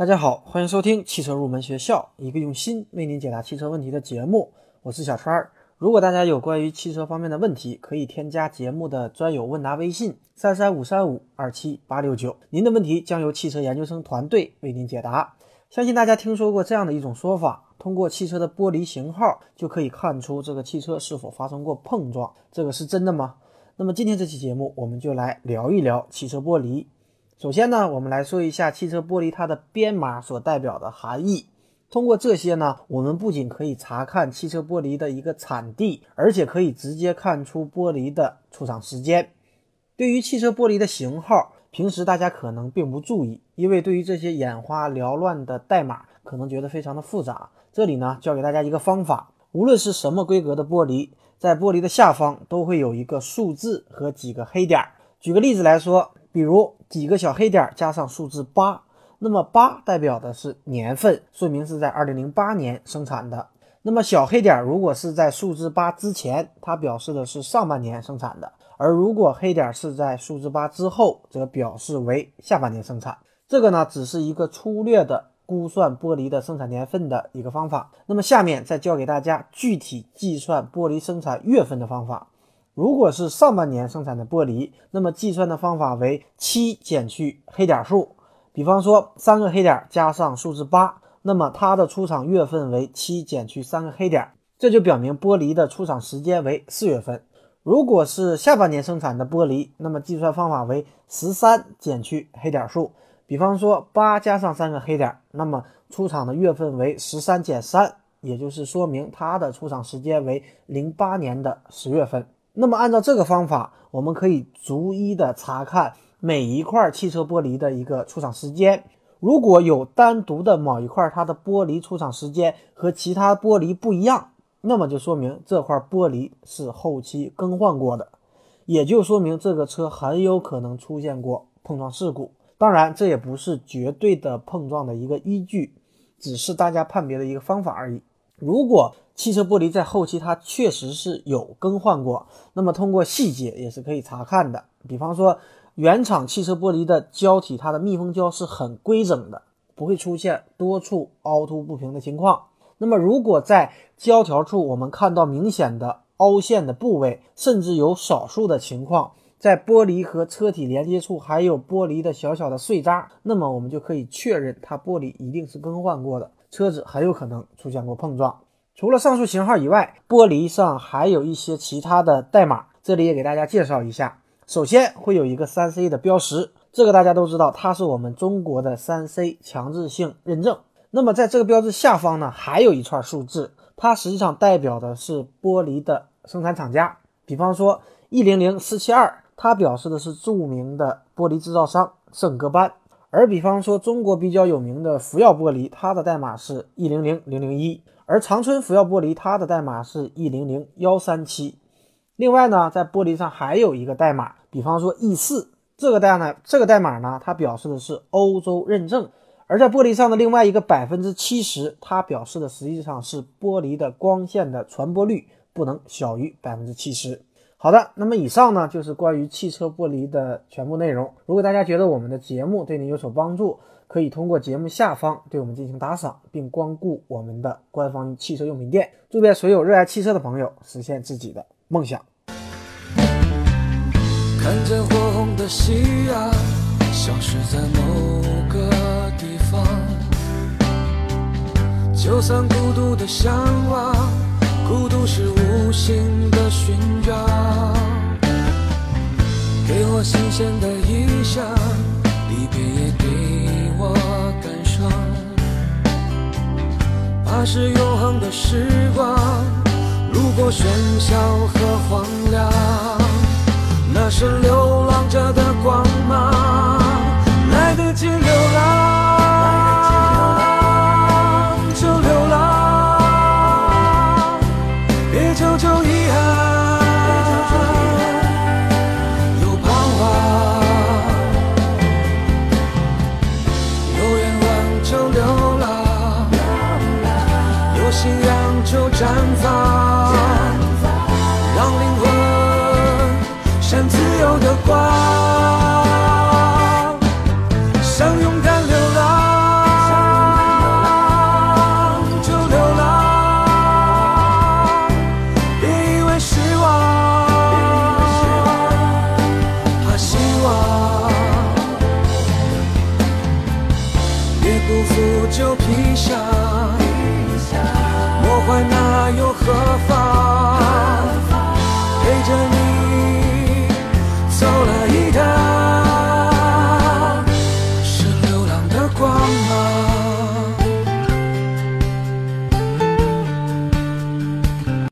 大家好，欢迎收听汽车入门学校，一个用心为您解答汽车问题的节目。我是小川儿。如果大家有关于汽车方面的问题，可以添加节目的专有问答微信三三五三五二七八六九，您的问题将由汽车研究生团队为您解答。相信大家听说过这样的一种说法：通过汽车的玻璃型号就可以看出这个汽车是否发生过碰撞。这个是真的吗？那么今天这期节目，我们就来聊一聊汽车玻璃。首先呢，我们来说一下汽车玻璃它的编码所代表的含义。通过这些呢，我们不仅可以查看汽车玻璃的一个产地，而且可以直接看出玻璃的出厂时间。对于汽车玻璃的型号，平时大家可能并不注意，因为对于这些眼花缭乱的代码，可能觉得非常的复杂。这里呢，教给大家一个方法：无论是什么规格的玻璃，在玻璃的下方都会有一个数字和几个黑点儿。举个例子来说。比如几个小黑点加上数字八，那么八代表的是年份，说明是在二零零八年生产的。那么小黑点如果是在数字八之前，它表示的是上半年生产的；而如果黑点是在数字八之后，则表示为下半年生产。这个呢，只是一个粗略的估算玻璃的生产年份的一个方法。那么下面再教给大家具体计算玻璃生产月份的方法。如果是上半年生产的玻璃，那么计算的方法为七减去黑点数。比方说，三个黑点加上数字八，那么它的出厂月份为七减去三个黑点，这就表明玻璃的出厂时间为四月份。如果是下半年生产的玻璃，那么计算方法为十三减去黑点数。比方说，八加上三个黑点，那么出厂的月份为十三减三，也就是说明它的出厂时间为零八年的十月份。那么按照这个方法，我们可以逐一的查看每一块汽车玻璃的一个出厂时间。如果有单独的某一块它的玻璃出厂时间和其他玻璃不一样，那么就说明这块玻璃是后期更换过的，也就说明这个车很有可能出现过碰撞事故。当然，这也不是绝对的碰撞的一个依据，只是大家判别的一个方法而已。如果汽车玻璃在后期它确实是有更换过，那么通过细节也是可以查看的。比方说，原厂汽车玻璃的胶体，它的密封胶是很规整的，不会出现多处凹凸不平的情况。那么如果在胶条处我们看到明显的凹陷的部位，甚至有少数的情况在玻璃和车体连接处还有玻璃的小小的碎渣，那么我们就可以确认它玻璃一定是更换过的。车子很有可能出现过碰撞。除了上述型号以外，玻璃上还有一些其他的代码，这里也给大家介绍一下。首先会有一个三 C 的标识，这个大家都知道，它是我们中国的三 C 强制性认证。那么在这个标志下方呢，还有一串数字，它实际上代表的是玻璃的生产厂家。比方说一零零四七二，它表示的是著名的玻璃制造商圣戈班。而比方说，中国比较有名的福耀玻璃，它的代码是一零零零零一；而长春福耀玻璃，它的代码是 E 零零幺三七。另外呢，在玻璃上还有一个代码，比方说 E 四这个代呢，这个代码呢，它表示的是欧洲认证。而在玻璃上的另外一个百分之七十，它表示的实际上是玻璃的光线的传播率不能小于百分之七十。好的，那么以上呢就是关于汽车玻璃的全部内容。如果大家觉得我们的节目对您有所帮助，可以通过节目下方对我们进行打赏，并光顾我们的官方汽车用品店。祝愿所有热爱汽车的朋友实现自己的梦想。看见火红的夕阳，消失在某个地方。就算孤独的向往，孤独是无形的勋章。给我新鲜的印象，离别也给我感伤。怕是永恒的时光，路过喧嚣和荒凉，就绽放。让灵魂闪自由的光想勇敢流浪就流浪别以为失望怕希望别辜负就披上魔幻那又何妨？陪着你。